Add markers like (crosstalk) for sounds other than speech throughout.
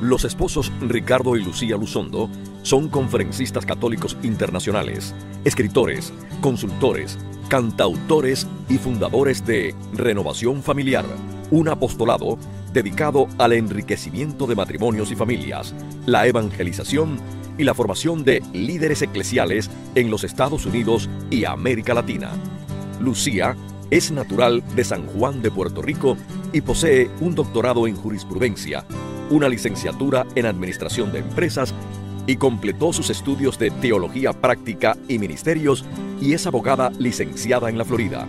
Los esposos Ricardo y Lucía Luzondo son conferencistas católicos internacionales, escritores, consultores, cantautores y fundadores de Renovación Familiar, un apostolado dedicado al enriquecimiento de matrimonios y familias, la evangelización y la formación de líderes eclesiales en los Estados Unidos y América Latina. Lucía es natural de San Juan de Puerto Rico y posee un doctorado en jurisprudencia, una licenciatura en administración de empresas y completó sus estudios de teología práctica y ministerios y es abogada licenciada en la Florida.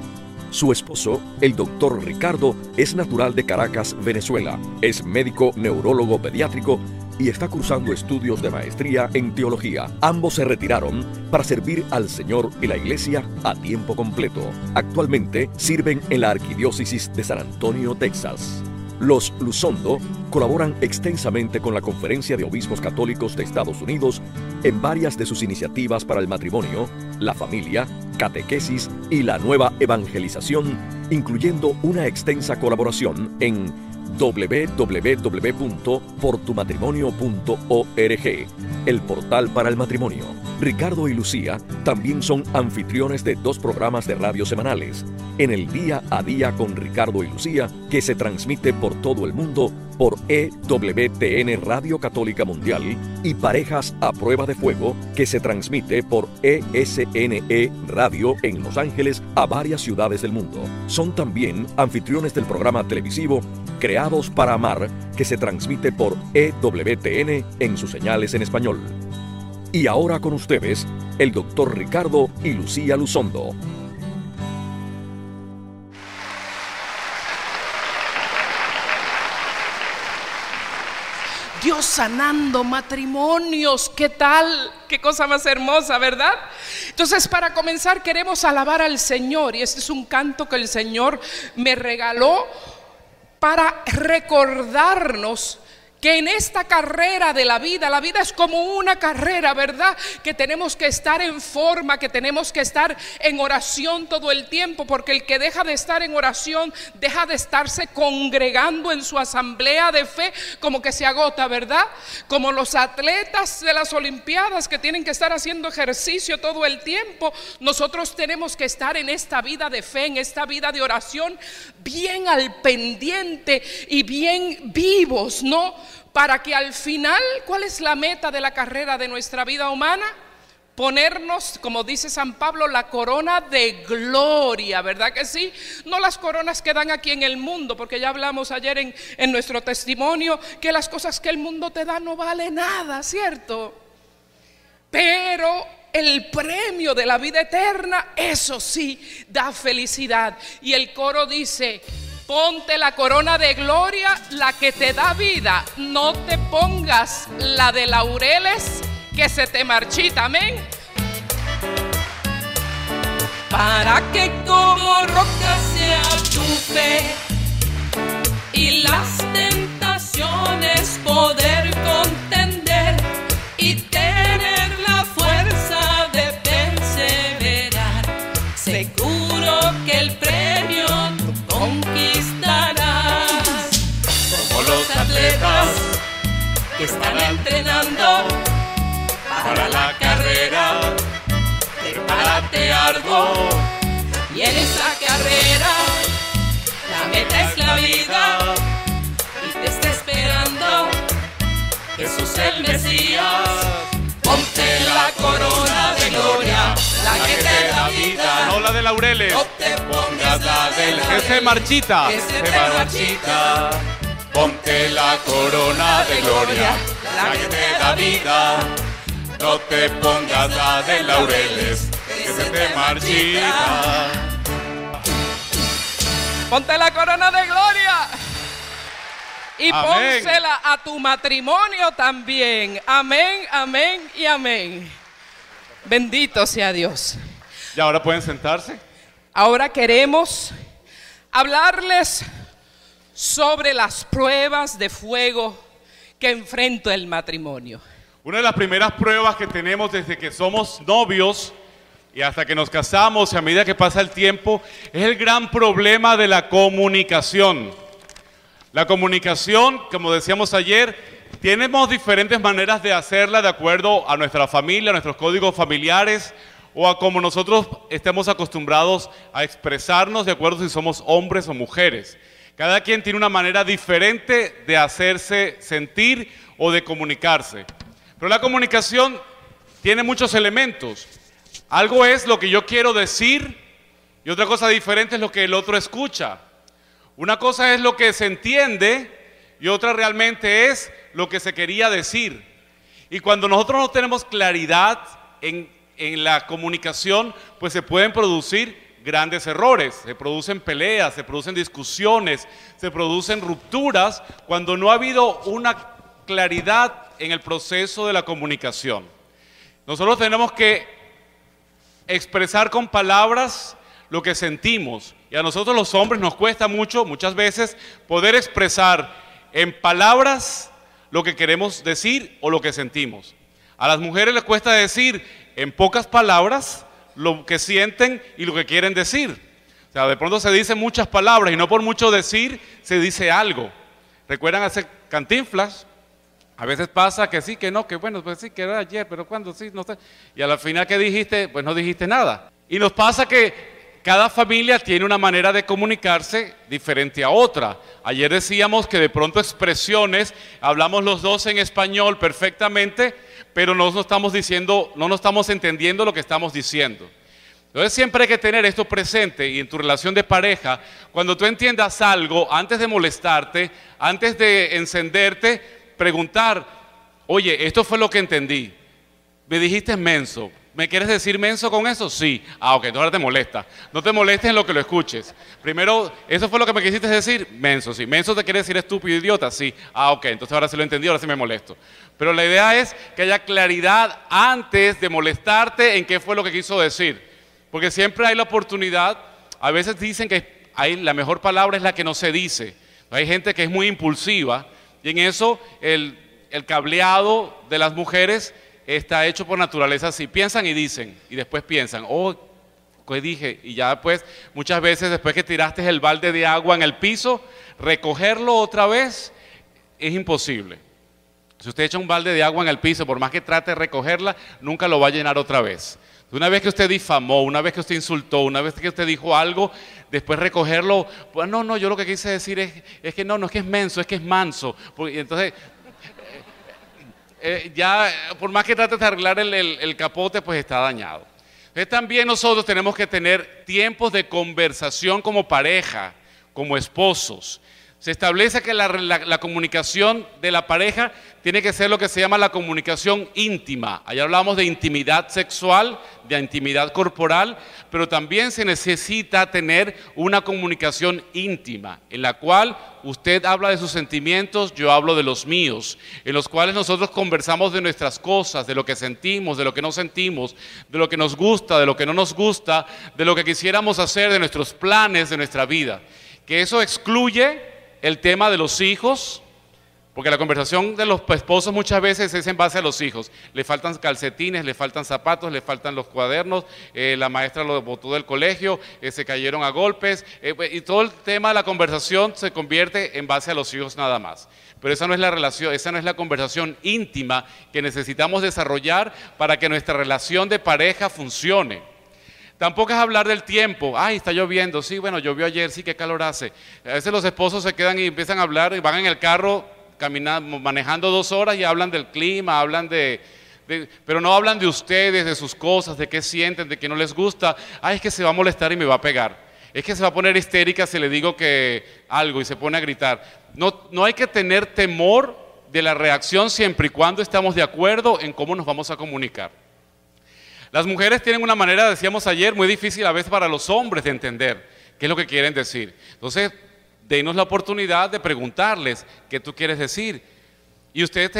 Su esposo, el doctor Ricardo, es natural de Caracas, Venezuela. Es médico neurólogo pediátrico y está cursando estudios de maestría en teología. Ambos se retiraron para servir al Señor y la Iglesia a tiempo completo. Actualmente sirven en la Arquidiócesis de San Antonio, Texas. Los Luzondo colaboran extensamente con la Conferencia de Obispos Católicos de Estados Unidos en varias de sus iniciativas para el matrimonio, la familia, catequesis y la nueva evangelización, incluyendo una extensa colaboración en www.portumatrimonio.org, el portal para el matrimonio. Ricardo y Lucía también son anfitriones de dos programas de radio semanales, en el Día a Día con Ricardo y Lucía, que se transmite por todo el mundo por EWTN Radio Católica Mundial y Parejas a Prueba de Fuego, que se transmite por ESNE e Radio en Los Ángeles a varias ciudades del mundo. Son también anfitriones del programa televisivo Creados para Amar, que se transmite por EWTN en sus señales en español. Y ahora con ustedes, el doctor Ricardo y Lucía Luzondo. Dios sanando matrimonios, ¿qué tal? Qué cosa más hermosa, ¿verdad? Entonces, para comenzar, queremos alabar al Señor y este es un canto que el Señor me regaló para recordarnos que en esta carrera de la vida, la vida es como una carrera, ¿verdad? Que tenemos que estar en forma, que tenemos que estar en oración todo el tiempo, porque el que deja de estar en oración, deja de estarse congregando en su asamblea de fe, como que se agota, ¿verdad? Como los atletas de las Olimpiadas que tienen que estar haciendo ejercicio todo el tiempo, nosotros tenemos que estar en esta vida de fe, en esta vida de oración, bien al pendiente y bien vivos, ¿no? Para que al final, ¿cuál es la meta de la carrera de nuestra vida humana? Ponernos, como dice San Pablo, la corona de gloria, ¿verdad que sí? No las coronas que dan aquí en el mundo, porque ya hablamos ayer en, en nuestro testimonio que las cosas que el mundo te da no vale nada, ¿cierto? Pero el premio de la vida eterna, eso sí, da felicidad. Y el coro dice, Ponte la corona de gloria, la que te da vida. No te pongas la de laureles que se te marchita. Amén. Para que como roca sea tu fe y las tentaciones poder que están entrenando para la carrera. Prepárate algo y en esa carrera la meta es la vida y te está esperando Jesús el Mesías. Ponte la corona de gloria, la que te da vida. No la de laureles. No te pongas la de Que se marchita. Que se te marchita. Ponte la corona de gloria, la que te da vida. No te pongas la de laureles, que se te marchita. Ponte la corona de gloria. Y pónsela a tu matrimonio también. Amén, amén y amén. Bendito sea Dios. Y ahora pueden sentarse. Ahora queremos hablarles sobre las pruebas de fuego que enfrenta el matrimonio. Una de las primeras pruebas que tenemos desde que somos novios y hasta que nos casamos a medida que pasa el tiempo es el gran problema de la comunicación. La comunicación, como decíamos ayer, tenemos diferentes maneras de hacerla de acuerdo a nuestra familia, a nuestros códigos familiares o a como nosotros estemos acostumbrados a expresarnos de acuerdo si somos hombres o mujeres. Cada quien tiene una manera diferente de hacerse sentir o de comunicarse. Pero la comunicación tiene muchos elementos. Algo es lo que yo quiero decir y otra cosa diferente es lo que el otro escucha. Una cosa es lo que se entiende y otra realmente es lo que se quería decir. Y cuando nosotros no tenemos claridad en, la comunicación, pues se pueden producir grandes errores, se producen peleas, se producen discusiones, se producen rupturas cuando no ha habido una claridad en el proceso de la comunicación. Nosotros tenemos que expresar con palabras lo que sentimos. Y a nosotros los hombres nos cuesta mucho, muchas veces, poder expresar en palabras lo que queremos decir o lo que sentimos. A las mujeres les cuesta decir en pocas palabras lo que sienten y lo que quieren decir. O sea, de pronto se dicen muchas palabras y no por mucho decir se dice algo. ¿Recuerdan hacer cantinflas? A veces pasa que sí, que no, que bueno, pues sí, que era ayer, pero cuando sí, no sé. Y a la final que dijiste, pues no dijiste nada. Y nos pasa que cada familia tiene una manera de comunicarse diferente a otra. Ayer decíamos que de pronto expresiones, hablamos los dos en español perfectamente, pero no nos estamos diciendo, no nos estamos entendiendo lo que estamos diciendo. Entonces siempre hay que tener esto presente y en tu relación de pareja, cuando tú entiendas algo, antes de molestarte, antes de encenderte, preguntar, oye, esto fue lo que entendí. Me dijiste menso, ¿Me quieres decir menso con eso? Sí. Ah, ok, entonces ahora te molesta. No te molestes en lo que lo escuches. Primero, ¿eso fue lo que me quisiste decir? Menso, sí. Menso te quiere decir estúpido, idiota, sí. Ah, ok, entonces ahora sí lo entendí, ahora sí me molesto. Pero la idea es que haya claridad antes de molestarte en qué fue lo que quiso decir. Porque siempre hay la oportunidad, a veces dicen que la mejor palabra es la que no se dice. Hay gente que es muy impulsiva y en eso el cableado de las mujeres está hecho por naturaleza así. Piensan y dicen, y después piensan, oh, ¿qué dije? Y ya pues, muchas veces después que tiraste el balde de agua en el piso, recogerlo otra vez es imposible. Si usted echa un balde de agua en el piso, por más que trate de recogerla, nunca lo va a llenar otra vez. Una vez que usted difamó, una vez que usted insultó, una vez que usted dijo algo, después recogerlo, pues no, no, yo lo que quise decir es, es que no, no es que es menso, es que es manso. Y entonces eh, ya por más que trates de arreglar el, capote, pues está dañado. Entonces también nosotros tenemos que tener tiempos de conversación como pareja, como esposos. Se establece que la, comunicación de la pareja tiene que ser lo que se llama la comunicación íntima. Allá hablamos de intimidad sexual, de intimidad corporal, pero también se necesita tener una comunicación íntima, en la cual usted habla de sus sentimientos, yo hablo de los míos, en los cuales nosotros conversamos de nuestras cosas, de lo que sentimos, de lo que no sentimos, de lo que nos gusta, de lo que no nos gusta, de lo que quisiéramos hacer, de nuestros planes, de nuestra vida. Que eso excluye el tema de los hijos, porque la conversación de los esposos muchas veces es en base a los hijos. Le faltan calcetines, le faltan zapatos, le faltan los cuadernos, eh, la maestra lo botó del colegio, eh, se cayeron a golpes, eh, pues, y todo el tema de la conversación se convierte en base a los hijos nada más. Pero esa no es la relación, esa no es la conversación íntima que necesitamos desarrollar para que nuestra relación de pareja funcione. Tampoco es hablar del tiempo. Ay, está lloviendo. Sí, bueno, llovió ayer, sí, qué calor hace. A veces los esposos se quedan y empiezan a hablar y van en el carro caminando, manejando dos horas y hablan del clima, hablan de, pero no hablan de ustedes, de sus cosas, de qué sienten, de qué no les gusta. Ay, es que se va a molestar y me va a pegar. Es que se va a poner histérica si le digo que algo y se pone a gritar. No, no hay que tener temor de la reacción siempre y cuando estamos de acuerdo en cómo nos vamos a comunicar. Las mujeres tienen una manera, decíamos ayer, muy difícil a veces para los hombres de entender qué es lo que quieren decir. Entonces, denos la oportunidad de preguntarles qué tú quieres decir. Y ustedes,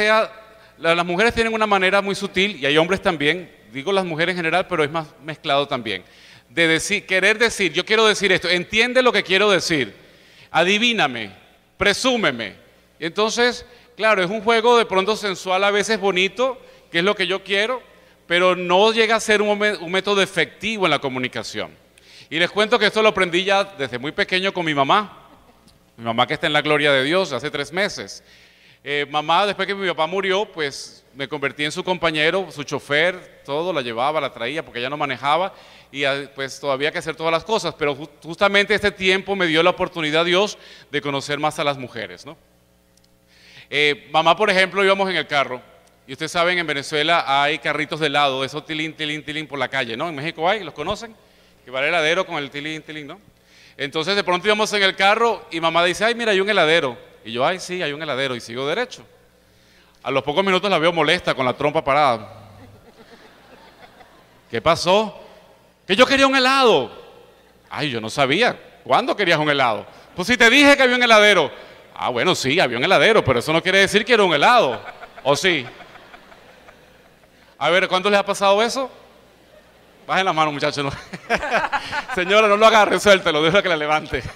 las mujeres tienen una manera muy sutil, y hay hombres también, digo las mujeres en general, pero es más mezclado también, de decir, querer decir, yo quiero decir esto, entiende lo que quiero decir, adivíname, presúmeme. Entonces, claro, es un juego de pronto sensual, a veces bonito, que es lo que yo quiero, pero no llega a ser un, método efectivo en la comunicación. Y les cuento que esto lo aprendí ya desde muy pequeño con mi mamá, mi mamá que está en la gloria de Dios hace tres meses. Eh, mamá, después que mi papá murió, pues me convertí en su compañero, su chofer, todo, la llevaba, la traía, porque ella no manejaba, y ah, pues todavía que hacer todas las cosas, pero justamente este tiempo me dio la oportunidad Dios de conocer más a las mujeres, ¿no? Eh, mamá, por ejemplo, íbamos en el carro, y ustedes saben, en Venezuela hay carritos de helado, esos tilín, tilín, tilín por la calle, ¿no? En México hay, ¿los conocen? Que va el heladero con el tilín, tilín, ¿no? Entonces de pronto íbamos en el carro y mamá dice, ay, mira, hay un heladero. Y yo, ay, sí, hay un heladero. Y sigo derecho. A los pocos minutos la veo molesta con la trompa parada. ¿Qué pasó? Que yo quería un helado. Ay, yo no sabía. ¿Cuándo querías un helado? Pues si te dije que había un heladero. Ah, bueno, sí, había un heladero, pero eso no quiere decir que era un helado. ¿O sí? A ver, ¿cuándo les ha pasado eso? Bajen la mano, muchachos. (laughs) Señora, no lo haga, resuéltelo, deja que la levante. (laughs)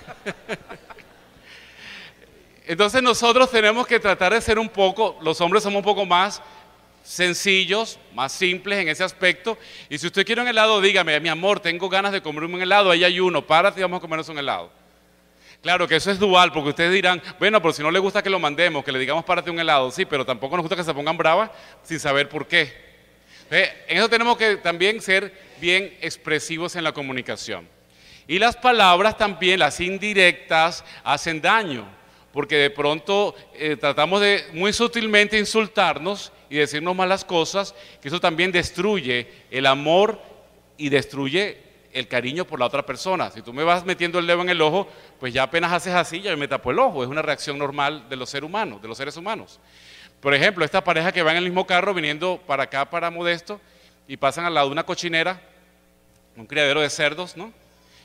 Entonces nosotros tenemos que tratar de ser un poco, los hombres somos un poco más sencillos, más simples en ese aspecto. Y si usted quiere un helado, dígame, mi amor, tengo ganas de comerme un helado, ahí hay uno, párate y vamos a comernos un helado. Claro que eso es dual, porque ustedes dirán, bueno, pero si no le gusta que lo mandemos, que le digamos párate un helado, sí, pero tampoco nos gusta que se pongan bravas sin saber por qué. En eso tenemos que también ser bien expresivos en la comunicación. Y las palabras también, las indirectas, hacen daño, porque de pronto eh, tratamos de muy sutilmente insultarnos y decirnos malas cosas, que eso también destruye el amor y destruye el cariño por la otra persona. Si tú me vas metiendo el dedo en el ojo, pues ya apenas haces así, ya me tapo el ojo. Es una reacción normal de los seres humanos, de los seres humanos. Por ejemplo, esta pareja que va en el mismo carro viniendo para acá, para Modesto, y pasan al lado de una cochinera, un criadero de cerdos, ¿no?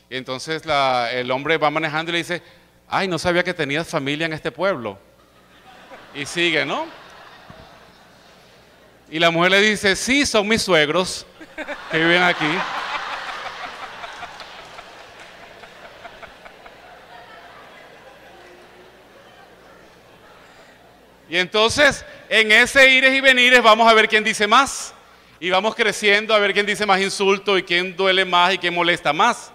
Y entonces el hombre va manejando y le dice, ay, no sabía que tenías familia en este pueblo. Y sigue, ¿no? Y la mujer le dice, sí, son mis suegros que viven aquí. Y entonces, en ese ires y venires, vamos a ver quién dice más. Y vamos creciendo a ver quién dice más insulto y quién duele más y quién molesta más.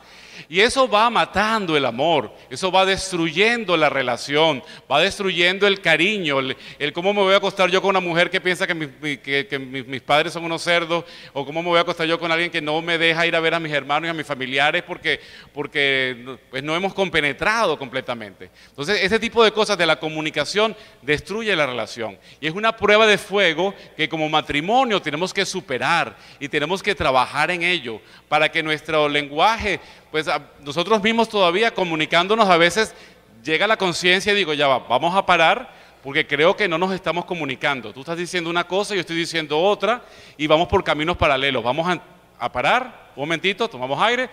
Y eso va matando el amor, eso va destruyendo la relación, va destruyendo el cariño, el, cómo me voy a acostar yo con una mujer que piensa que, mis, padres son unos cerdos, o cómo me voy a acostar yo con alguien que no me deja ir a ver a mis hermanos y a mis familiares porque, porque pues no hemos compenetrado completamente. Entonces, ese tipo de cosas de la comunicación destruye la relación. Y es una prueba de fuego que como matrimonio tenemos que superar y tenemos que trabajar en ello para que nuestro lenguaje pues nosotros mismos todavía comunicándonos a veces llega la conciencia y digo, ya va, vamos a parar porque creo que no nos estamos comunicando. Tú estás diciendo una cosa, yo estoy diciendo otra y vamos por caminos paralelos. Vamos a, a parar, un momentito, tomamos aire,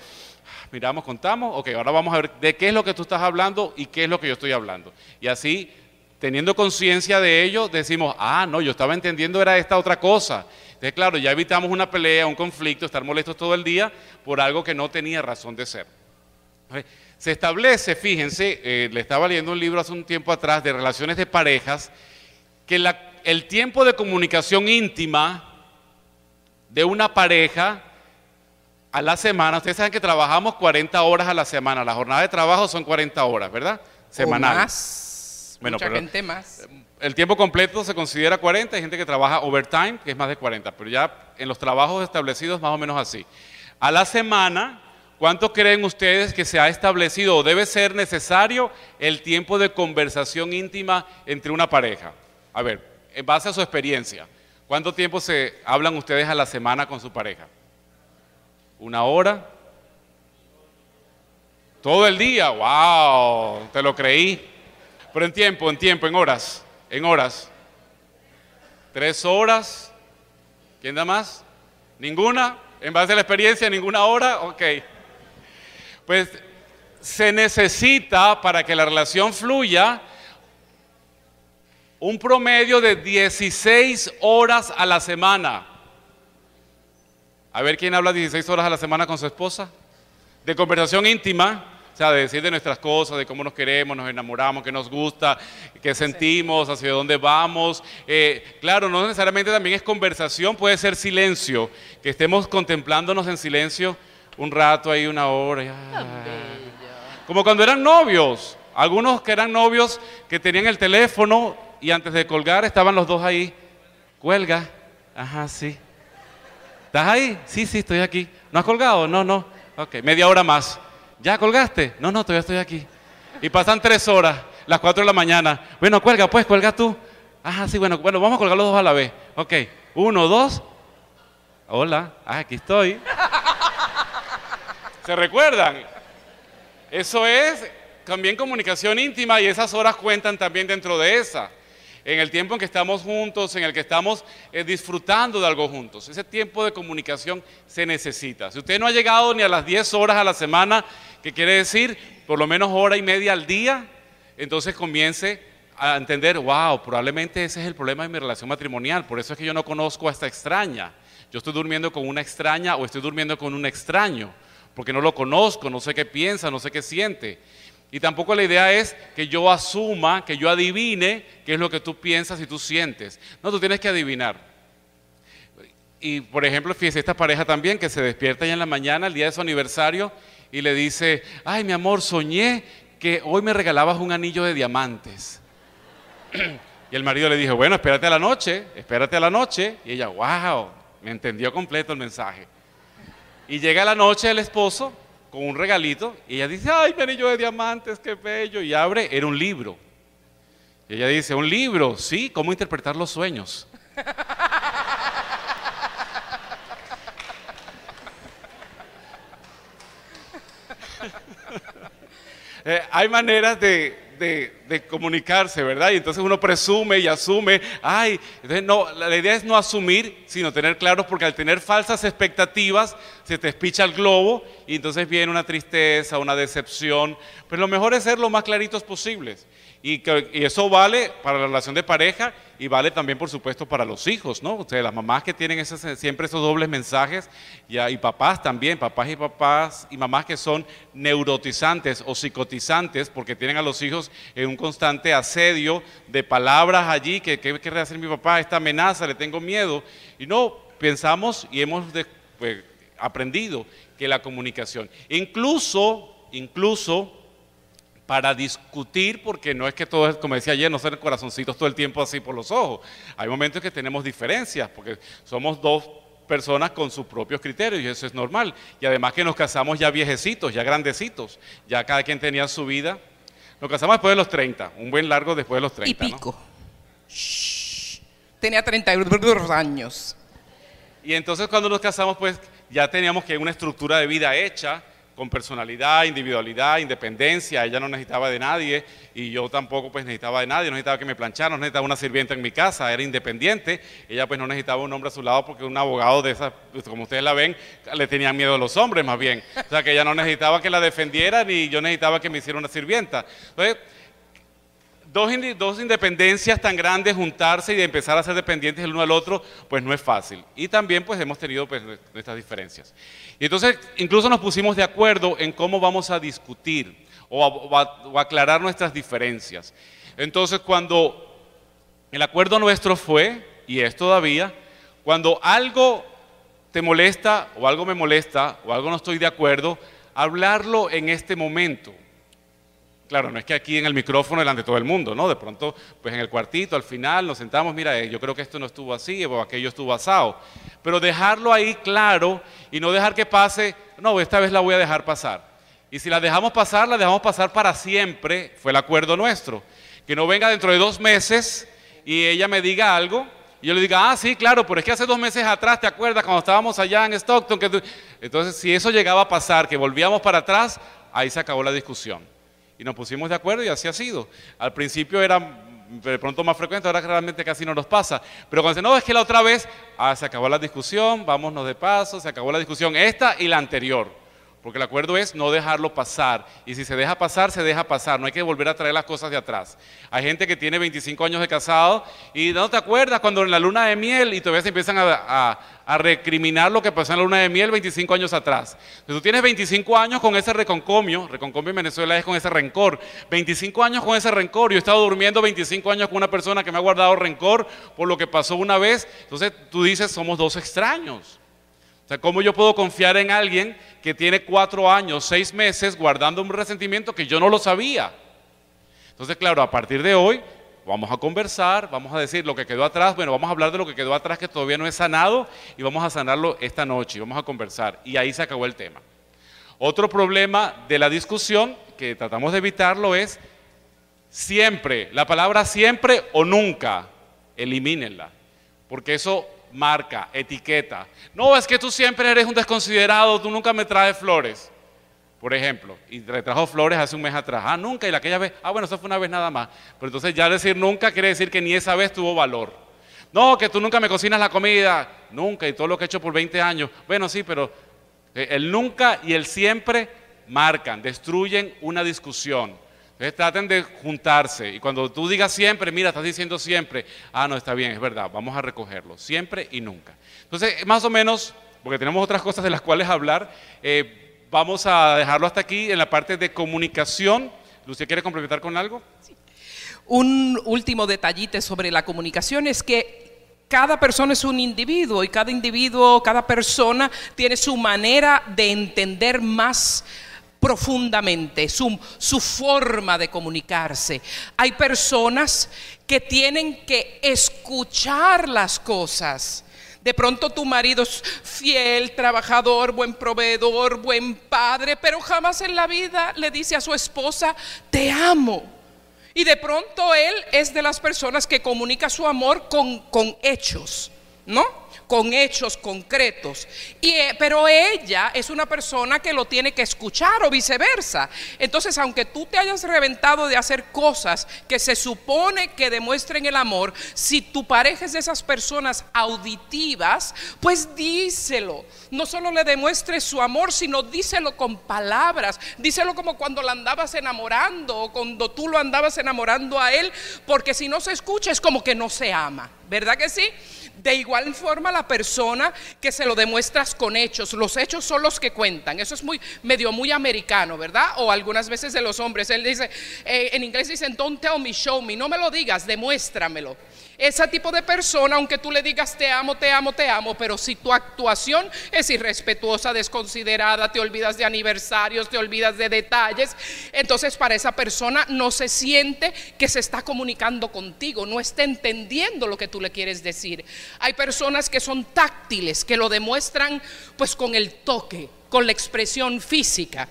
miramos, contamos, ok, ahora vamos a ver de qué es lo que tú estás hablando y qué es lo que yo estoy hablando. Y así, teniendo conciencia de ello, decimos, ah, no, yo estaba entendiendo era esta otra cosa. Entonces, claro, ya evitamos una pelea, un conflicto, estar molestos todo el día por algo que no tenía razón de ser. Se establece, fíjense, eh, le estaba leyendo un libro hace un tiempo atrás de relaciones de parejas, que el tiempo de comunicación íntima de una pareja a la semana, ustedes saben que trabajamos 40 horas a la semana, la jornada de trabajo son 40 horas, ¿verdad? Semanal. más, bueno, mucha gente más el tiempo completo se considera 40, hay gente que trabaja overtime, que es más de 40, pero ya en los trabajos establecidos más o menos así. A la semana, ¿cuánto creen ustedes que se ha establecido o debe ser necesario el tiempo de conversación íntima entre una pareja? A ver, en base a su experiencia, ¿cuánto tiempo se hablan ustedes a la semana con su pareja? ¿Una hora? ¿Todo el día? ¡Wow! Te lo creí. Pero en tiempo, en tiempo, en horas en horas. Tres horas. ¿Quién da más? ¿Ninguna? En base a la experiencia, ninguna hora. Ok. Pues se necesita para que la relación fluya un promedio de 16 horas a la semana. A ver quién habla 16 horas a la semana con su esposa. De conversación íntima sea, de decir de nuestras cosas, de cómo nos queremos, nos enamoramos, qué nos gusta, qué sentimos, hacia dónde vamos. Eh, claro, no necesariamente también es conversación, puede ser silencio, que estemos contemplándonos en silencio un rato ahí, una hora. como cuando eran novios. Algunos que eran novios que tenían el teléfono y antes de colgar estaban los dos ahí. Cuelga. Ajá, sí. ¿Estás ahí? Sí, sí, estoy aquí. ¿No has colgado? No, no. Ok, media hora más. ¿Ya colgaste? No, no, todavía estoy aquí. Y pasan tres horas, las cuatro de la mañana. Bueno, cuelga, pues, cuelga tú. Ajá, sí, bueno, bueno, vamos a colgar los dos a la vez. Ok, uno, dos. Hola, ah, aquí estoy. ¿Se recuerdan? Eso es también comunicación íntima y esas horas cuentan también dentro de esa. En el tiempo en que estamos juntos, en el que estamos eh, disfrutando de algo juntos. Ese tiempo de comunicación se necesita. Si usted no ha llegado ni a las 10 horas a la semana, que quiere decir por lo menos hora y media al día, entonces comience a entender, wow, probablemente ese es el problema de mi relación matrimonial. Por eso es que yo no conozco a esta extraña. Yo estoy durmiendo con una extraña o estoy durmiendo con un extraño, porque no lo conozco, no sé qué piensa, no sé qué siente. Y tampoco la idea es que yo asuma, que yo adivine qué es lo que tú piensas y tú sientes. No, tú tienes que adivinar. Y por ejemplo, fíjese, esta pareja también que se despierta ya en la mañana, el día de su aniversario, y le dice, ay mi amor, soñé que hoy me regalabas un anillo de diamantes. (clears throat) y el marido le dijo, bueno, espérate a la noche, espérate a la noche. Y ella, wow, me entendió completo el mensaje. Y llega la noche el esposo con un regalito y ella dice, ay, mi anillo de diamantes, qué bello. Y abre, era un libro. Y ella dice, un libro, sí, ¿cómo interpretar los sueños? (laughs) Eh, hay maneras de, de, comunicarse, ¿verdad? Y entonces uno presume y asume, ay, entonces no, la idea es no asumir, sino tener claros, porque al tener falsas expectativas se te espicha el globo y entonces viene una tristeza, una decepción. Pero lo mejor es ser lo más claritos posibles. Y, eso vale para la relación de pareja y vale también, por supuesto, para los hijos, ¿no? Ustedes, las mamás que tienen siempre esos dobles mensajes, y, y papás también, papás y papás y mamás que son neurotizantes o psicotizantes porque tienen a los hijos en un constante asedio de palabras allí, que qué quiere hacer mi papá, esta amenaza, le tengo miedo. Y no, pensamos y hemos pues, aprendido que la comunicación, incluso, incluso, para discutir, porque no es que todo es, como decía ayer, no ser corazoncitos todo el tiempo así por los ojos. Hay momentos que tenemos diferencias, porque somos dos personas con sus propios criterios y eso es normal. Y además que nos casamos ya viejecitos, ya grandecitos, ya cada quien tenía su vida. Nos casamos después de los 30, un buen largo después de los 30. Y pico. Tenía 32 años. Y entonces cuando nos casamos, pues ya teníamos que una estructura de vida hecha, con personalidad, individualidad, independencia. Ella no necesitaba de nadie y yo tampoco pues necesitaba de nadie, no necesitaba que me plancharan, no necesitaba una sirvienta en mi casa, era independiente. Ella pues no necesitaba un hombre a su lado porque un abogado de esas, pues, como ustedes la ven, le tenía miedo a los hombres más bien. O sea que ella no necesitaba que la defendiera ni yo necesitaba que me hiciera una sirvienta. Entonces, Dos, dos, independencias tan grandes juntarse y empezar a ser dependientes el uno del otro, pues no es fácil. Y también pues hemos tenido pues nuestras diferencias. Y entonces incluso nos pusimos de acuerdo en cómo vamos a discutir o, a, aclarar nuestras diferencias. Entonces cuando el acuerdo nuestro fue, y es todavía, cuando algo te molesta o algo me molesta o algo no estoy de acuerdo, hablarlo en este momento. Claro, no es que aquí en el micrófono delante de todo el mundo, ¿no? De pronto, pues en el cuartito, al final, nos sentamos, mira, eh, yo creo que esto no estuvo así o aquello estuvo asado. Pero dejarlo ahí claro y no dejar que pase, no, esta vez la voy a dejar pasar. Y si la dejamos pasar, la dejamos pasar para siempre, fue el acuerdo nuestro. Que no venga dentro de dos meses y ella me diga algo y yo le diga, ah, sí, claro, pero es que hace dos meses atrás, ¿te acuerdas cuando estábamos allá en Stockton? Que Entonces, si eso llegaba a pasar, que volvíamos para atrás, ahí se acabó la discusión y nos pusimos de acuerdo y así ha sido. Al principio era de pronto más frecuente, ahora realmente casi no nos pasa. Pero cuando dice, no, es que la otra vez, ah, se acabó la discusión, vámonos de paso, se acabó la discusión, esta y la anterior. Porque el acuerdo es no dejarlo pasar. Y si se deja pasar, se deja pasar. No hay que volver a traer las cosas de atrás. Hay gente que tiene 25 años de casado y no te acuerdas cuando en la luna de miel y todavía se empiezan a, recriminar lo que pasó en la luna de miel 25 años atrás. Si tú tienes 25 años con ese reconcomio, reconcomio en Venezuela es con ese rencor. 25 años con ese rencor. Yo he estado durmiendo 25 años con una persona que me ha guardado rencor por lo que pasó una vez. Entonces tú dices, somos dos extraños. O sea, ¿cómo yo puedo confiar en alguien que tiene cuatro años, seis meses guardando un resentimiento que yo no lo sabía. Entonces, claro, a partir de hoy, vamos a conversar, vamos a decir lo que quedó atrás, bueno, vamos a hablar de lo que quedó atrás que todavía no es sanado y vamos a sanarlo esta noche y vamos a conversar. Y ahí se acabó el tema. Otro problema de la discusión que tratamos de evitarlo es siempre, la palabra siempre o nunca, elimínenla, porque eso marca, etiqueta. No, es que tú siempre eres un desconsiderado, tú nunca me traes flores por ejemplo, y le trajo flores hace un mes atrás. Ah, nunca, y la aquella vez, ah, bueno, eso fue una vez nada más. Pero entonces ya decir nunca quiere decir que ni esa vez tuvo valor. No, que tú nunca me cocinas la comida, nunca, y todo lo que he hecho por 20 años. Bueno, sí, pero eh, el nunca y el siempre marcan, destruyen una discusión. Entonces traten de juntarse. Y cuando tú digas siempre, mira, estás diciendo siempre, ah, no, está bien, es verdad, vamos a recogerlo, siempre y nunca. Entonces, más o menos, porque tenemos otras cosas de las cuales hablar, eh, Vamos a dejarlo hasta aquí en la parte de comunicación. ¿Usted quiere complementar con algo? Un último detallito sobre la comunicación es que cada persona es un individuo y cada individuo, cada persona tiene su manera de entender más profundamente, su, su, forma de comunicarse. Hay personas que tienen que escuchar las cosas de pronto tu marido es fiel, trabajador, buen proveedor, buen padre, pero jamás en la vida le dice a su esposa, te amo. Y de pronto él es de las personas que comunica su amor con, con hechos, ¿no? Con hechos concretos. Y, eh, pero ella es una persona que lo tiene que escuchar o viceversa. Entonces, aunque tú te hayas reventado de hacer cosas que se supone que demuestren el amor, si tu pareja es de esas personas auditivas, pues díselo. No solo le demuestres su amor, sino díselo con palabras. Díselo como cuando la andabas enamorando o cuando tú lo andabas enamorando a él, porque si no se escucha es como que no se ama. ¿Verdad que sí? De igual forma la persona que se lo demuestras con hechos, los hechos son los que cuentan. Eso es muy medio muy americano, ¿verdad? O algunas veces de los hombres. Él dice, eh, en inglés dicen, don't tell me, show me. No me lo digas, demuéstramelo. Ese tipo de persona, aunque tú le digas te amo, te amo, te amo, pero si tu actuación es irrespetuosa, desconsiderada, te olvidas de aniversarios, te olvidas de detalles, entonces para esa persona no se siente que se está comunicando contigo, no está entendiendo lo que tú le quieres decir. Hay personas que son táctiles, que lo demuestran pues con el toque, con la expresión física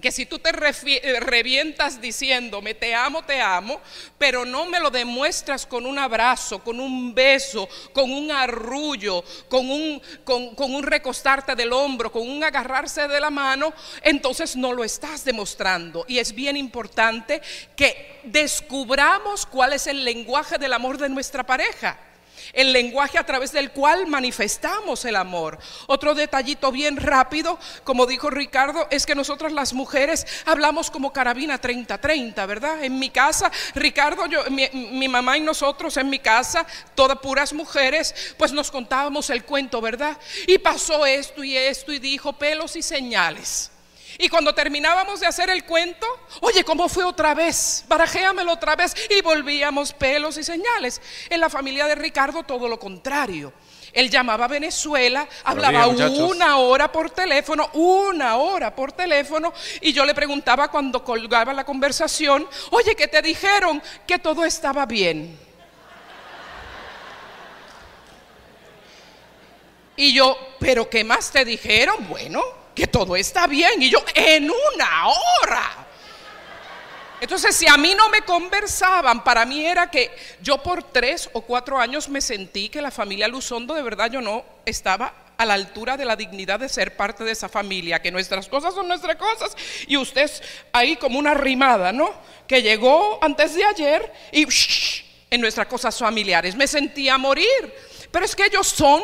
que si tú te eh, revientas diciéndome te amo, te amo, pero no me lo demuestras con un abrazo, con un beso, con un arrullo, con un, con, con un recostarte del hombro, con un agarrarse de la mano, entonces no lo estás demostrando. Y es bien importante que descubramos cuál es el lenguaje del amor de nuestra pareja el lenguaje a través del cual manifestamos el amor. Otro detallito bien rápido, como dijo Ricardo, es que nosotras las mujeres hablamos como carabina 30-30, ¿verdad? En mi casa, Ricardo, yo, mi, mamá y nosotros en mi casa, todas puras mujeres, pues nos contábamos el cuento, ¿verdad? Y pasó esto y esto y dijo pelos y señales. Y cuando terminábamos de hacer el cuento, oye, ¿cómo fue otra vez? Barajéamelo otra vez. Y volvíamos pelos y señales. En la familia de Ricardo todo lo contrario. Él llamaba a Venezuela, hablaba una hora por teléfono, una hora por teléfono, y yo le preguntaba cuando colgaba la conversación, oye, ¿qué te dijeron? Que todo estaba bien. Y yo, ¿pero qué más te dijeron? Bueno, que todo está bien. Y yo, en una hora. Entonces, si a mí no me conversaban, para mí era que yo por tres o cuatro años me sentí que la familia Luzondo de verdad yo no estaba a la altura de la dignidad de ser parte de esa familia, que nuestras cosas son nuestras cosas y usted es ahí como una rimada, ¿no? Que llegó antes de ayer y en nuestras cosas familiares me sentía morir. Pero es que ellos son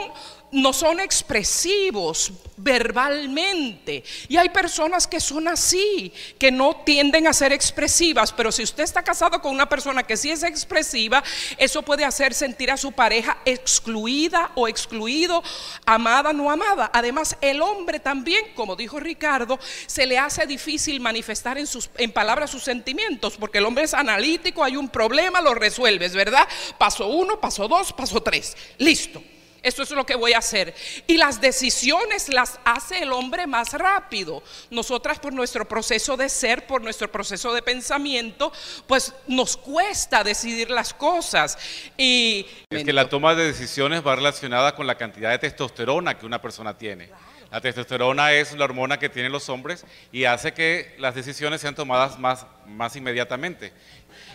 no son expresivos verbalmente. Y hay personas que son así, que no tienden a ser expresivas, pero si usted está casado con una persona que sí es expresiva, eso puede hacer sentir a su pareja excluida o excluido, amada, no amada. Además, el hombre también, como dijo Ricardo, se le hace difícil manifestar en, sus, en palabras sus sentimientos, porque el hombre es analítico, hay un problema, lo resuelves, ¿verdad? Paso uno, paso dos, paso tres, listo. Esto es lo que voy a hacer. Y las decisiones las hace el hombre más rápido. Nosotras por nuestro proceso de ser, por nuestro proceso de pensamiento, pues nos cuesta decidir las cosas. Y es que la toma de decisiones va relacionada con la cantidad de testosterona que una persona tiene. La testosterona es la hormona que tienen los hombres y hace que las decisiones sean tomadas más, más inmediatamente.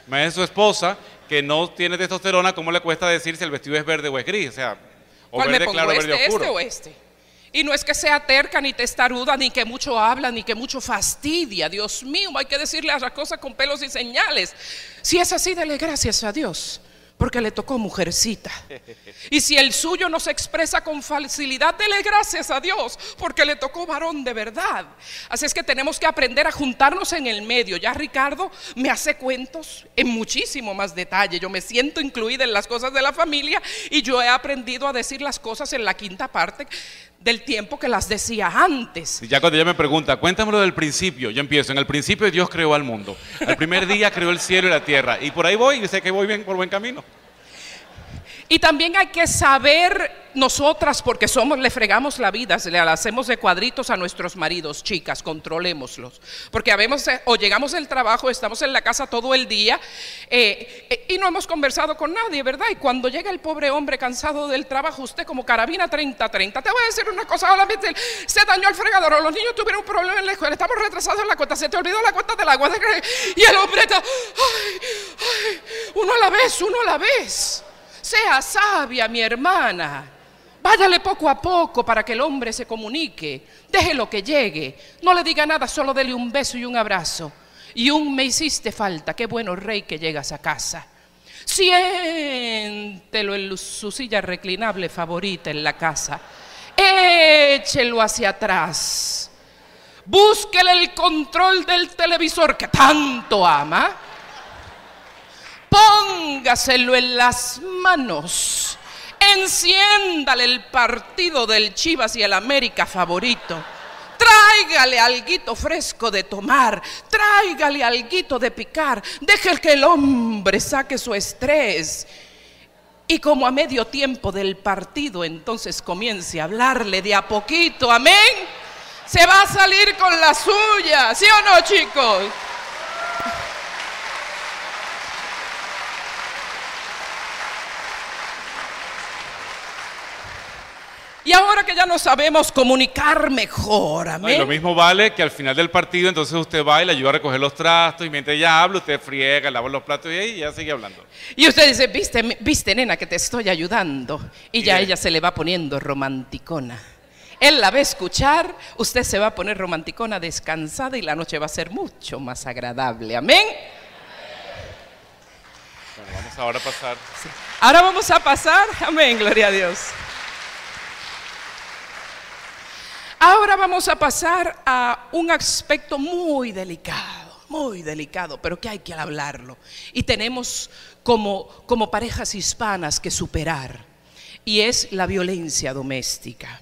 Imagínese su esposa que no tiene testosterona, ¿cómo le cuesta decir si el vestido es verde o es gris? O sea, o ¿Cuál verde me pongo, claro o verde este, oscuro. este o este? Y no es que sea terca ni testaruda, ni que mucho habla, ni que mucho fastidia. Dios mío, hay que decirle a las cosas con pelos y señales. Si es así, dele gracias a Dios, porque le tocó mujercita. Y si el suyo no se expresa con facilidad, dele gracias a Dios, porque le tocó varón de verdad. Así es que tenemos que aprender a juntarnos en el medio. Ya Ricardo me hace cuentos en muchísimo más detalle. Yo me siento incluida en las cosas de la familia y yo he aprendido a decir las cosas en la quinta parte del tiempo que las decía antes. Y ya cuando ella me pregunta, cuéntamelo del principio, yo empiezo. En el principio Dios creó al mundo. El primer día creó el cielo y la tierra. Y por ahí voy y sé que voy bien por buen camino. Y también hay que saber nosotras, porque somos, le fregamos la vida, le hacemos de cuadritos a nuestros maridos, chicas, controlémoslos. Porque habemos, eh, o llegamos del trabajo, estamos en la casa todo el día eh, eh, y no hemos conversado con nadie, ¿verdad? Y cuando llega el pobre hombre cansado del trabajo, usted como carabina 30-30, te voy a decir una cosa, solamente se dañó el fregador, o los niños tuvieron un problema en la escuela, estamos retrasados en la cuenta, se te olvidó la cuenta del agua, y el hombre está, ay, ay, uno a la vez, uno a la vez. Sea sabia, mi hermana. Váyale poco a poco para que el hombre se comunique. Déjelo que llegue. No le diga nada, solo dele un beso y un abrazo. Y un me hiciste falta. Qué bueno, rey, que llegas a casa. Siéntelo en su silla reclinable favorita en la casa. Échelo hacia atrás. Búsquele el control del televisor que tanto ama. Póngaselo en las manos. Enciéndale el partido del Chivas y el América favorito. Tráigale alguito fresco de tomar, tráigale alguito de picar, deje que el hombre saque su estrés. Y como a medio tiempo del partido, entonces comience a hablarle de a poquito, amén. Se va a salir con la suya, ¿sí o no, chicos? Y ahora que ya nos sabemos comunicar mejor, No, y amén. lo mismo vale que al final del partido, entonces usted va y le ayuda a recoger los trastos y mientras ella habla, usted friega, lava los platos y ahí ya sigue hablando. Y usted dice, viste, viste, nena, que te estoy ayudando. Y ya ella se le va poniendo romanticona. Él la va a escuchar, usted se va a poner romanticona descansada y la noche va a ser mucho más agradable. Amén. Bueno, vamos ahora a pasar. Ahora vamos a pasar, amén, gloria a Dios. Ahora vamos a pasar a un aspecto muy delicado, muy delicado, pero que hay que hablarlo. Y tenemos como, como parejas hispanas que superar, y es la violencia doméstica.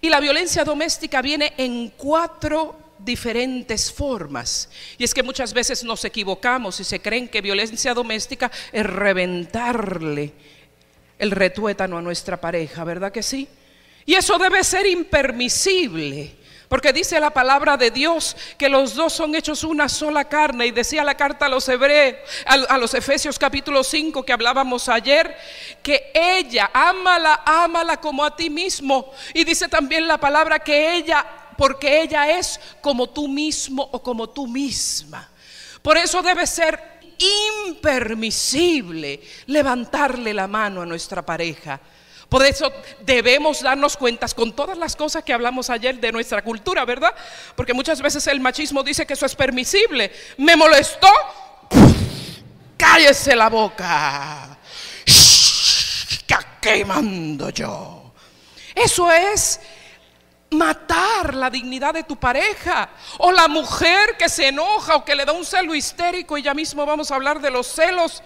Y la violencia doméstica viene en cuatro diferentes formas. Y es que muchas veces nos equivocamos y se creen que violencia doméstica es reventarle el retuétano a nuestra pareja, ¿verdad que sí? Y eso debe ser impermisible. Porque dice la palabra de Dios que los dos son hechos una sola carne. Y decía la carta a los hebreos, a, los Efesios capítulo 5 que hablábamos ayer, que ella, ámala, ámala como a ti mismo. Y dice también la palabra que ella, porque ella es como tú mismo o como tú misma. Por eso debe ser impermisible levantarle la mano a nuestra pareja. Por eso debemos darnos cuentas con todas las cosas que hablamos ayer de nuestra cultura, ¿verdad? Porque muchas veces el machismo dice que eso es permisible. ¿Me molestó? Cállese la boca. Aquí mando yo. Eso es matar la dignidad de tu pareja. O la mujer que se enoja o que le da un celo histérico. Y ya mismo vamos a hablar de los celos.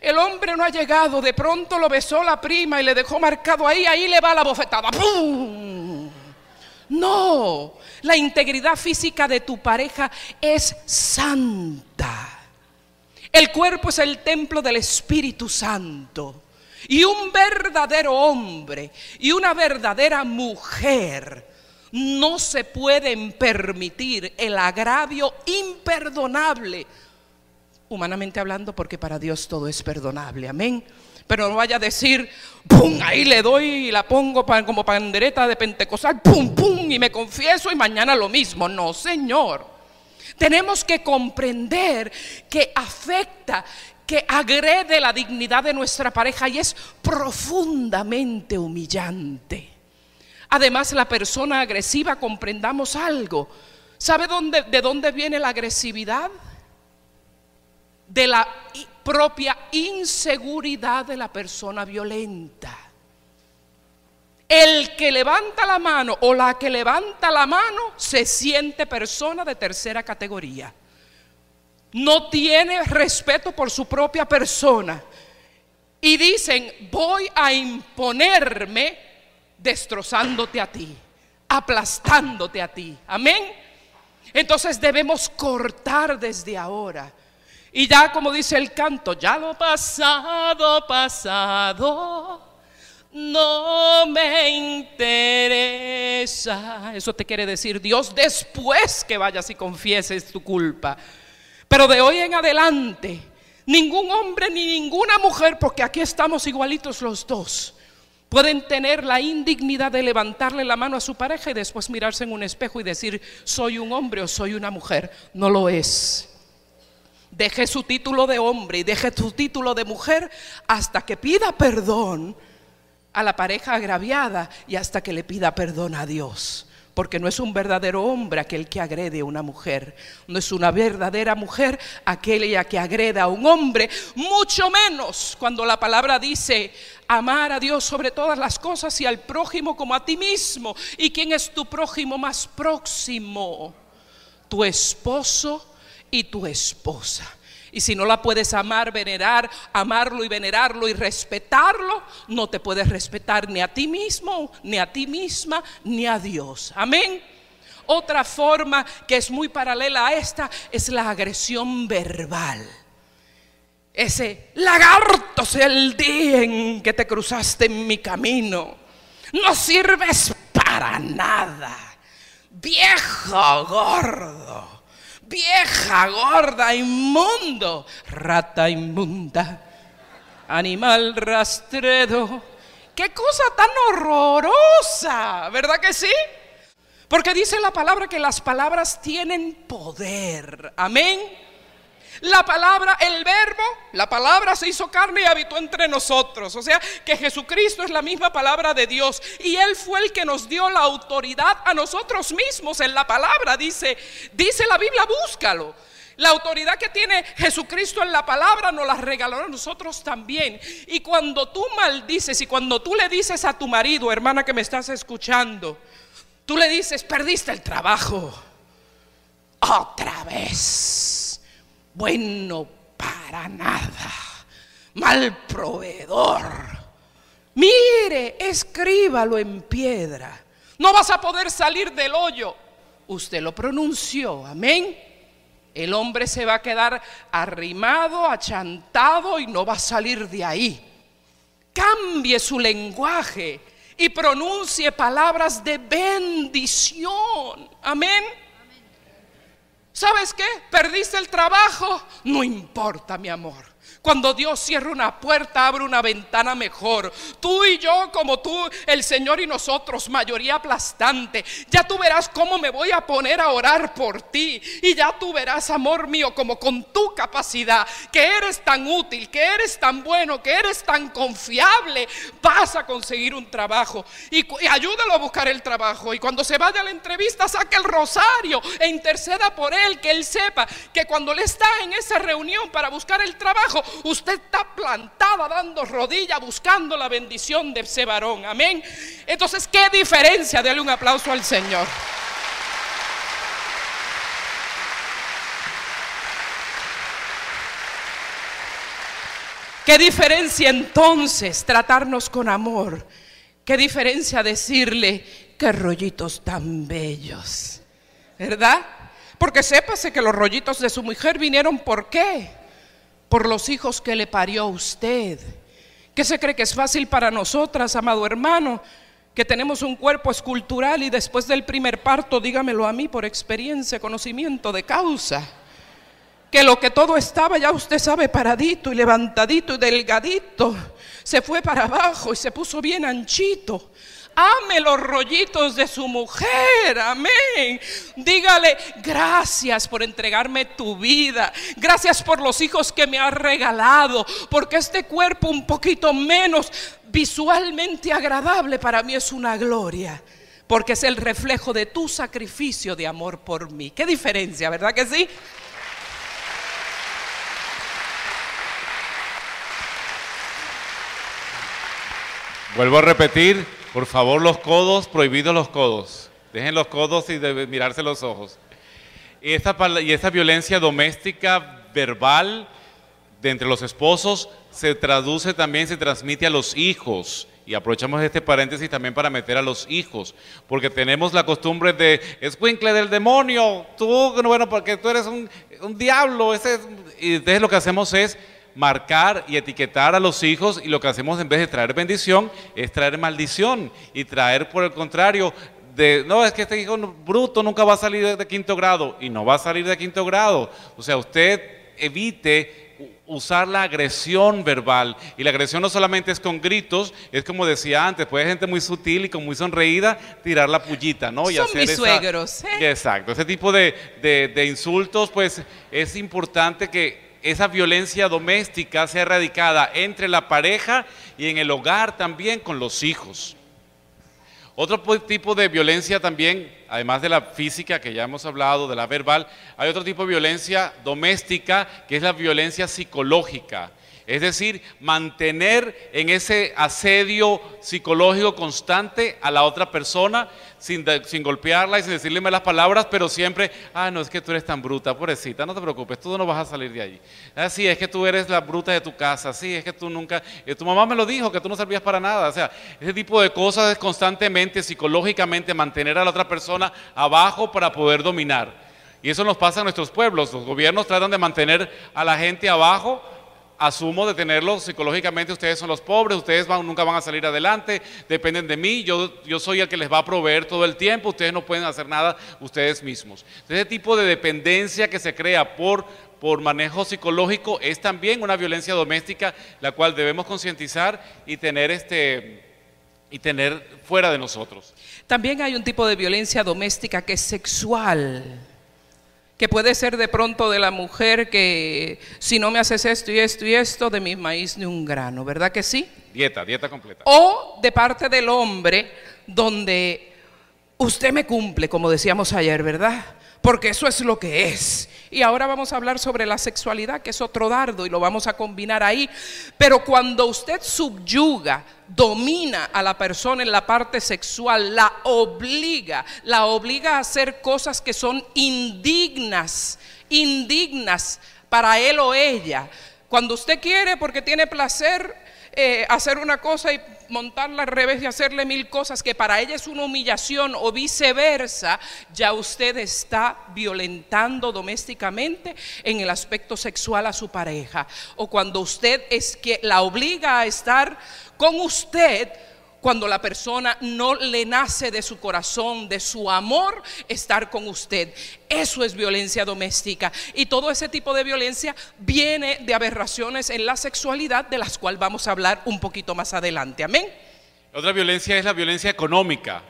El hombre no ha llegado, de pronto lo besó la prima y le dejó marcado ahí, ahí le va la bofetada. ¡Pum! No, la integridad física de tu pareja es santa. El cuerpo es el templo del Espíritu Santo. Y un verdadero hombre y una verdadera mujer no se pueden permitir el agravio imperdonable, humanamente hablando, porque para Dios todo es perdonable, amén. Pero no vaya a decir, ¡pum! Ahí le doy y la pongo como pandereta de pentecostal, ¡pum! ¡pum! Y me confieso y mañana lo mismo. No, Señor. Tenemos que comprender que afecta, que agrede la dignidad de nuestra pareja y es profundamente humillante. Además, la persona agresiva, comprendamos algo. ¿Sabe dónde, de dónde viene la agresividad? De la propia inseguridad de la persona violenta. El que levanta la mano o la que levanta la mano se siente persona de tercera categoría. No tiene respeto por su propia persona. Y dicen, voy a imponerme destrozándote a ti, aplastándote a ti. Amén. Entonces debemos cortar desde ahora. Y ya como dice el canto, ya lo pasado, pasado, no me interesa. Eso te quiere decir Dios después que vayas y confieses tu culpa. Pero de hoy en adelante, ningún hombre ni ninguna mujer, porque aquí estamos igualitos los dos Pueden tener la indignidad de levantarle la mano a su pareja y después mirarse en un espejo y decir, soy un hombre o soy una mujer. No lo es. Deje su título de hombre y deje su título de mujer hasta que pida perdón a la pareja agraviada y hasta que le pida perdón a Dios porque no es un verdadero hombre aquel que agrede a una mujer, no es una verdadera mujer aquella que agreda a un hombre, mucho menos cuando la palabra dice amar a Dios sobre todas las cosas y al prójimo como a ti mismo. ¿Y quién es tu prójimo más próximo? Tu esposo y tu esposa. Y si no la puedes amar, venerar, amarlo y venerarlo y respetarlo, no te puedes respetar ni a ti mismo, ni a ti misma, ni a Dios. Amén. Otra forma que es muy paralela a esta es la agresión verbal. Ese lagarto sea el día en que te cruzaste en mi camino. No sirves para nada. Viejo gordo vieja, gorda, inmundo, rata inmunda, animal rastredo. Qué cosa tan horrorosa, ¿verdad que sí? Porque dice la palabra que las palabras tienen poder. Amén. La palabra, el verbo, la palabra se hizo carne y habitó entre nosotros. O sea, que Jesucristo es la misma palabra de Dios. Y Él fue el que nos dio la autoridad a nosotros mismos en la palabra. Dice, dice la Biblia, búscalo. La autoridad que tiene Jesucristo en la palabra nos la regaló a nosotros también. Y cuando tú maldices y cuando tú le dices a tu marido, hermana que me estás escuchando, tú le dices, perdiste el trabajo. Otra vez bueno para nada, mal proveedor. Mire, escríbalo en piedra. No vas a poder salir del hoyo. Usted lo pronunció, amén. El hombre se va a quedar arrimado, achantado y no va a salir de ahí. Cambie su lenguaje y pronuncie palabras de bendición. Amén. ¿Sabes qué? ¿Perdiste el trabajo? No importa, mi amor. Cuando Dios cierra una puerta, abre una ventana mejor. Tú y yo, como tú, el Señor y nosotros, mayoría aplastante. Ya tú verás cómo me voy a poner a orar por ti. Y ya tú verás, amor mío, como con tu capacidad, que eres tan útil, que eres tan bueno, que eres tan confiable, vas a conseguir un trabajo. Y, ayúdalo a buscar el trabajo. Y cuando se vaya a la entrevista, saque el rosario e interceda por él, que él sepa que cuando él está en esa reunión para buscar el trabajo, usted está plantada dando rodilla buscando la bendición de ese varón. Amén. Entonces, ¿qué diferencia? Dale un aplauso al Señor. ¿Qué diferencia entonces tratarnos con amor? ¿Qué diferencia decirle qué rollitos tan bellos? ¿Verdad? Porque sépase que los rollitos de su mujer vinieron por qué? Por los hijos que le parió usted, ¿Qué se cree que es fácil para nosotras, amado hermano? Que tenemos un cuerpo escultural y después del primer parto, dígamelo a mí por experiencia, conocimiento de causa que lo que todo estaba, ya usted sabe, paradito y levantadito y delgadito, se fue para abajo y se puso bien anchito. Ame los rollitos de su mujer, amén. Dígale, gracias por entregarme tu vida. Gracias por los hijos que me has regalado. Porque este cuerpo un poquito menos visualmente agradable para mí es una gloria. Porque es el reflejo de tu sacrificio de amor por mí. Qué diferencia, ¿verdad que sí? Vuelvo a repetir, por favor, los codos, prohibidos los codos. Dejen los codos y de mirarse los ojos. Y esta, y esta violencia doméstica verbal de entre los esposos se traduce también, se transmite a los hijos. Y aprovechamos este paréntesis también para meter a los hijos, porque tenemos la costumbre de, escuincle del demonio, tú, bueno, porque tú eres un, un diablo. Ese, y entonces lo que hacemos es marcar y etiquetar a los hijos y lo que hacemos en vez de traer bendición es traer maldición y traer por el contrario de, no, es que este hijo bruto nunca va a salir de quinto grado y no va a salir de quinto grado. O sea, usted evite usar la agresión verbal. Y la agresión no solamente es con gritos, es como decía antes, puede gente muy sutil y con muy sonreída tirar la pullita, ¿no? Y Son mis suegros. ¿eh? Exacto, ese tipo de, de insultos, pues es importante que esa violencia doméstica sea erradicada entre la pareja y en el hogar también con los hijos. Otro tipo de violencia también, además de la física que ya hemos hablado, de la verbal, hay otro tipo de violencia doméstica que es la violencia psicológica. Es decir, mantener en ese asedio psicológico constante a la otra persona sin, golpearla y sin decirle malas palabras, pero siempre, ah, no, es que tú eres tan bruta, pobrecita, no te preocupes, tú no vas a salir de allí. Ah, sí, es que tú eres la bruta de tu casa, sí, es que tú nunca, eh, tu mamá me lo dijo, que tú no servías para nada. O sea, ese tipo de cosas es constantemente, psicológicamente, mantener a la otra persona abajo para poder dominar. Y eso nos pasa en nuestros pueblos. Los gobiernos tratan de mantener a la gente abajo asumo de tenerlo psicológicamente, ustedes son los pobres, ustedes nunca van a salir adelante, dependen de mí, yo, yo soy el que les va a proveer todo el tiempo, ustedes no pueden hacer nada ustedes mismos. ese tipo de dependencia que se crea por, por manejo psicológico es también una violencia doméstica, la cual debemos concientizar y tener este y tener fuera de nosotros. También hay un tipo de violencia doméstica que es sexual que puede ser de pronto de la mujer que si no me haces esto y esto y esto, de mi maíz ni un grano, ¿verdad que sí? Dieta, dieta completa. O de parte del hombre, donde usted me cumple, como decíamos ayer, ¿verdad? Porque eso es lo que es. Y ahora vamos a hablar sobre la sexualidad, que es otro dardo, y lo vamos a combinar ahí. Pero cuando usted subyuga, domina a la persona en la parte sexual, la obliga, la obliga a hacer cosas que son indignas, indignas para él o ella. Cuando usted quiere, porque tiene placer, eh, hacer una cosa y montarla al revés y hacerle mil cosas que para ella es una humillación o viceversa, ya usted está violentando domésticamente en el aspecto sexual a su pareja. O cuando usted es que la obliga a estar con usted, cuando la persona no le nace de su corazón, de su amor, estar con usted. Eso es violencia doméstica. Y todo ese tipo de violencia viene de aberraciones en la sexualidad, de las cuales vamos a hablar un poquito más adelante. Amén. Otra violencia es la violencia económica.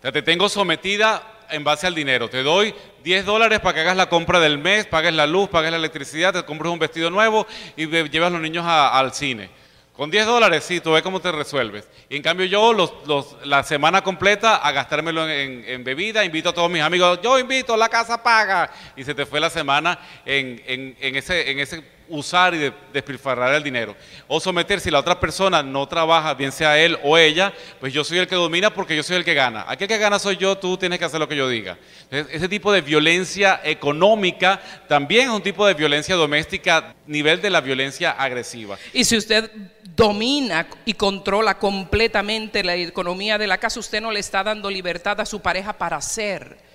te tengo sometida en base al dinero. Te doy 10 dólares para que hagas la compra del mes, pagues la luz, pagues la electricidad, te compres un vestido nuevo y llevas a los niños al cine. Con 10 dólares, sí, tú ves cómo te resuelves. Y en cambio yo, los, la semana completa, a gastármelo en, bebida, invito a todos mis amigos, yo invito, la casa paga. Y se te fue la semana en, en ese, en ese usar y despilfarrar el dinero. O someter, si la otra persona no trabaja, bien sea él o ella, pues yo soy el que domina porque yo soy el que gana. Aquí el que gana soy yo, tú tienes que hacer lo que yo diga. ese tipo de violencia económica también es un tipo de violencia doméstica, nivel de la violencia agresiva. Y si usted domina y controla completamente la economía de la casa, usted no le está dando libertad a su pareja para hacer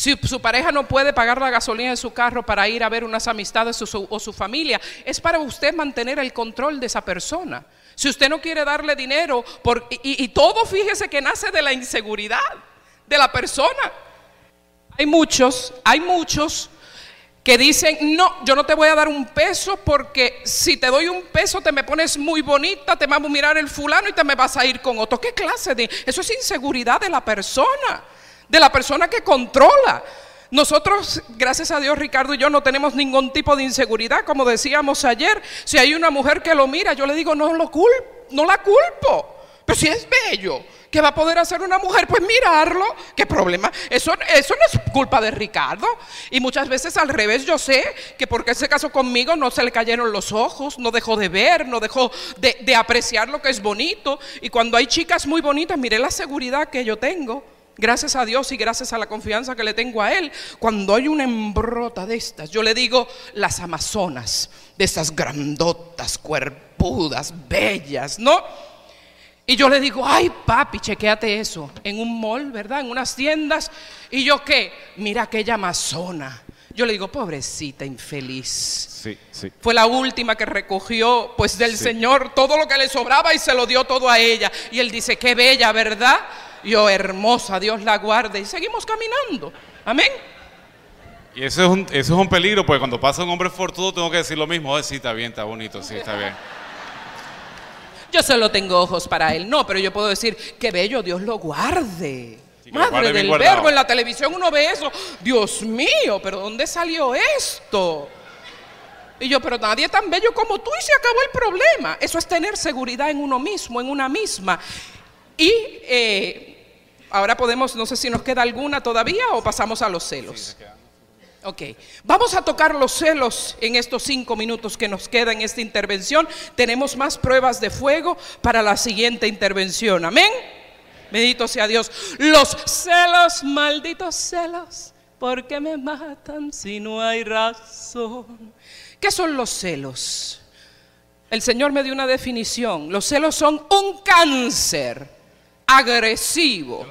Si su pareja no puede pagar la gasolina de su carro para ir a ver unas amistades o su, su familia, es para usted mantener el control de esa persona. Si usted no quiere darle dinero, y, y todo fíjese que nace de la inseguridad de la persona. Hay muchos, hay muchos que dicen, no, yo no te voy a dar un peso porque si te doy un peso te me pones muy bonita, te vamos a mirar el fulano y te me vas a ir con otro. ¿Qué clase de? Eso es inseguridad de la persona de la persona que controla. Nosotros, gracias a Dios, Ricardo y yo no tenemos ningún tipo de inseguridad, como decíamos ayer. Si hay una mujer que lo mira, yo le digo, no lo culpo, no la culpo. Pero si es bello, ¿qué va a poder hacer una mujer? Pues mirarlo. ¿Qué problema? Eso, eso no es culpa de Ricardo. Y muchas veces al revés, yo sé que porque se casó conmigo no se le cayeron los ojos, no dejó de ver, no dejó de, de apreciar lo que es bonito. Y cuando hay chicas muy bonitas, mire la seguridad que yo tengo. Gracias a Dios y gracias a la confianza que le tengo a Él, cuando hay una embrota de estas, yo le digo las amazonas, de estas grandotas, cuerpudas, bellas, ¿no? Y yo le digo, ay papi, chequéate eso, en un mall, ¿verdad? En unas tiendas. Y yo qué, mira aquella amazona. Yo le digo, pobrecita, infeliz. Sí, sí. Fue la última que recogió, pues del Señor, todo lo que le sobraba y se lo dio todo a ella. Y él dice, qué bella, ¿verdad? Yo hermosa, Dios la guarde. Y seguimos caminando. Amén. Y eso es un, eso es un peligro, porque cuando pasa un hombre fortudo tengo que decir lo mismo. Oh, sí, está bien, está bonito, sí, está bien. Yo solo tengo ojos para él. No, pero yo puedo decir, qué bello, Dios lo guarde. Sí, que lo Madre guarde del guardado. verbo, en la televisión uno ve eso. Dios mío, pero ¿dónde salió esto? Y yo, pero nadie tan bello como tú y se acabó el problema. Eso es tener seguridad en uno mismo, en una misma. Y eh, ahora podemos, no sé si nos queda alguna todavía o pasamos a los celos. Ok, vamos a tocar los celos en estos cinco minutos que nos queda en esta intervención. Tenemos más pruebas de fuego para la siguiente intervención. Amén. Bendito sea Dios. Los celos, malditos celos, porque me matan si no hay razón. ¿Qué son los celos? El Señor me dio una definición. Los celos son un cáncer agresivo,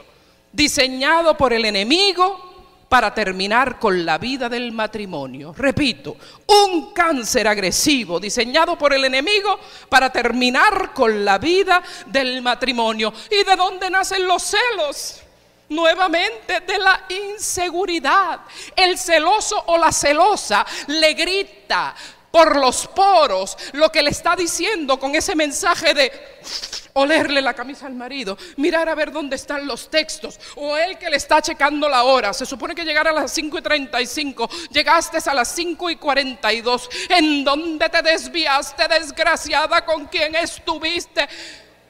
diseñado por el enemigo para terminar con la vida del matrimonio. Repito, un cáncer agresivo diseñado por el enemigo para terminar con la vida del matrimonio. ¿Y de dónde nacen los celos? Nuevamente de la inseguridad. El celoso o la celosa le grita por los poros lo que le está diciendo con ese mensaje de olerle la camisa al marido, mirar a ver dónde están los textos, o él que le está checando la hora. Se supone que llegara a las 5 y 35, llegaste a las 5 y 42. ¿En dónde te desviaste, desgraciada? ¿Con quién estuviste?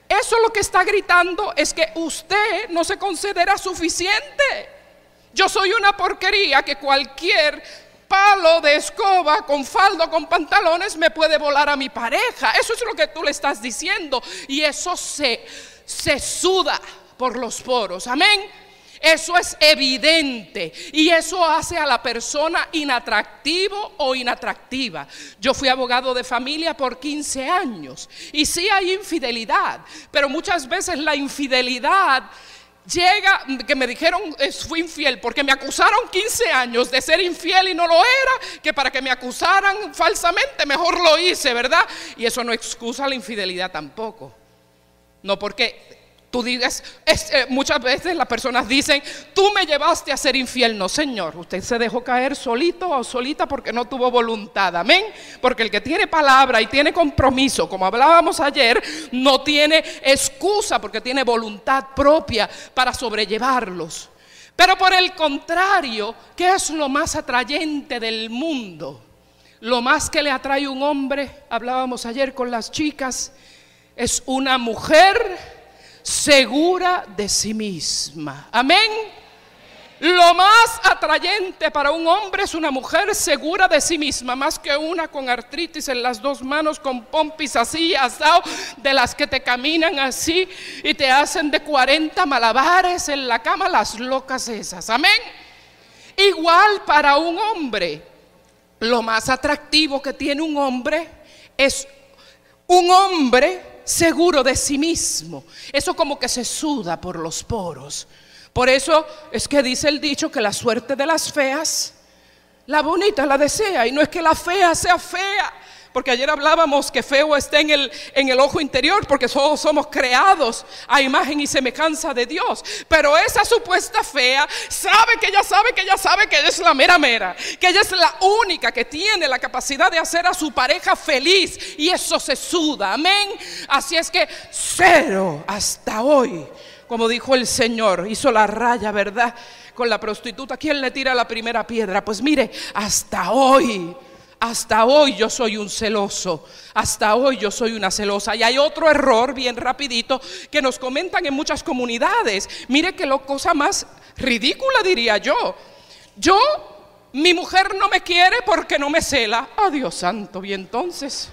Eso lo que está gritando es que usted no se considera suficiente. Yo soy una porquería que cualquier palo de escoba con faldo, con pantalones, me puede volar a mi pareja. Eso es lo que tú le estás diciendo. Y eso se, se suda por los poros. Amén. Eso es evidente y eso hace a la persona inatractivo o inatractiva. Yo fui abogado de familia por 15 años y sí hay infidelidad, pero muchas veces la infidelidad llega, que me dijeron eh, fui infiel, porque me acusaron 15 años de ser infiel y no lo era, que para que me acusaran falsamente mejor lo hice, ¿verdad? Y eso no excusa la infidelidad tampoco. No porque tú digas, eh, muchas veces las personas dicen, tú me llevaste a ser infiel. No, Señor, usted se dejó caer solito o solita porque no tuvo voluntad. Amén. Porque el que tiene palabra y tiene compromiso, como hablábamos ayer, no tiene excusa porque tiene voluntad propia para sobrellevarlos. Pero por el contrario, ¿qué es lo más atrayente del mundo? Lo más que le atrae un hombre, hablábamos ayer con las chicas, es una mujer segura de sí misma. Amén. Lo más atrayente para un hombre es una mujer segura de sí misma, más que una con artritis en las dos manos, con pompis así, asado, de las que te caminan así y te hacen de 40 malabares en la cama, las locas esas. Amén. Igual para un hombre, lo más atractivo que tiene un hombre es un hombre seguro de sí mismo. Eso como que se suda por los poros. Por eso es que dice el dicho que la suerte de las feas, la bonita la desea. Y no es que la fea sea fea, porque ayer hablábamos que feo está en el, en el ojo interior, porque todos somos creados a imagen y semejanza de Dios. Pero esa supuesta fea sabe que ella sabe que ella sabe que ella es la mera mera, que ella es la única que tiene la capacidad de hacer a su pareja feliz. Y eso se suda, amén. Así es que cero hasta hoy como dijo el Señor, hizo la raya, ¿verdad? Con la prostituta. ¿Quién le tira la primera piedra? Pues mire, hasta hoy hasta hoy yo soy un celoso, hasta hoy yo soy una celosa. Y hay otro error, bien rapidito, que nos comentan en muchas comunidades. Mire que lo cosa más ridícula diría yo. Yo, mi mujer no me quiere porque no me cela. Oh Dios santo, y entonces...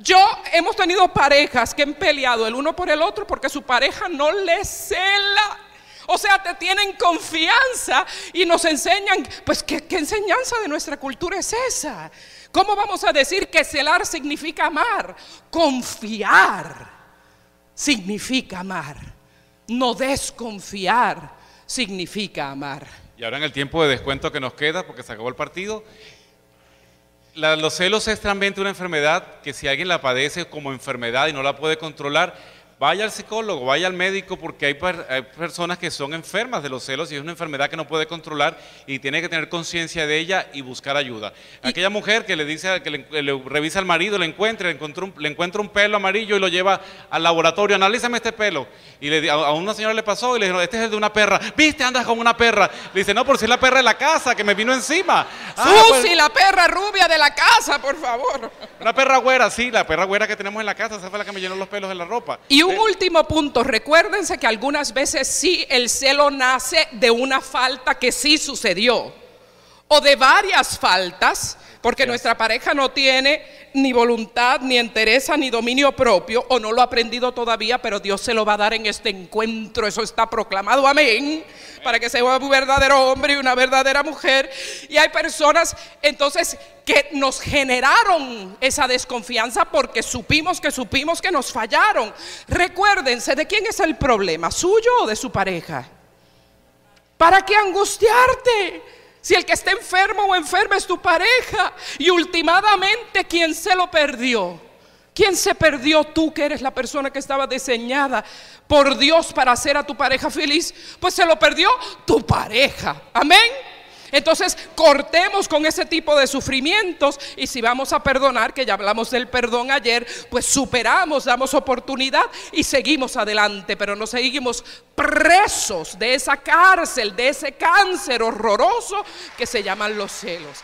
Yo hemos tenido parejas que han peleado el uno por el otro porque su pareja no le cela. O sea, te tienen confianza y nos enseñan, pues, ¿qué, enseñanza de nuestra cultura es esa? ¿Cómo vamos a decir que celar significa amar? Confiar significa amar. No desconfiar significa amar. Y ahora en el tiempo de descuento que nos queda, porque se acabó el partido, los celos es realmente una enfermedad que si alguien la padece como enfermedad y no la puede controlar, vaya al psicólogo, vaya al médico, porque hay, personas que son enfermas de los celos y es una enfermedad que no puede controlar y tiene que tener conciencia de ella y buscar ayuda. Aquella mujer que le dice, que le, revisa al marido, le encuentra, le, un, le, encuentra un pelo amarillo y lo lleva al laboratorio, analízame este pelo. Y le, a, una señora le pasó y le dijo, este es el de una perra. ¿Viste? Andas con una perra. Le dice, no, por si es la perra de la casa que me vino encima. Ah, Susi, pues la perra rubia de la casa, por favor. Una perra güera, sí, la perra güera que tenemos en la casa, esa fue la que me llenó los pelos de la ropa. Y un último punto, recuérdense que algunas veces sí el celo nace de una falta que sí sucedió o de varias faltas, porque nuestra pareja no tiene ni voluntad, ni entereza, ni dominio propio, o no lo ha aprendido todavía, pero Dios se lo va a dar en este encuentro, eso está proclamado, amén, para que sea un verdadero hombre y una verdadera mujer. Y hay personas entonces que nos generaron esa desconfianza porque supimos que supimos que nos fallaron. Recuérdense, ¿de quién es el problema? ¿Suyo o de su pareja? ¿Para qué angustiarte? Si el que está enfermo o enferma es tu pareja y ultimadamente quien se lo perdió. ¿Quién se perdió tú que eres la persona que estaba diseñada por Dios para hacer a tu pareja feliz? Pues se lo perdió tu pareja. Amén. Entonces, cortemos con ese tipo de sufrimientos y si vamos a perdonar, que ya hablamos del perdón ayer, pues superamos, damos oportunidad y seguimos adelante, pero no seguimos presos de esa cárcel, de ese cáncer horroroso que se llaman los celos.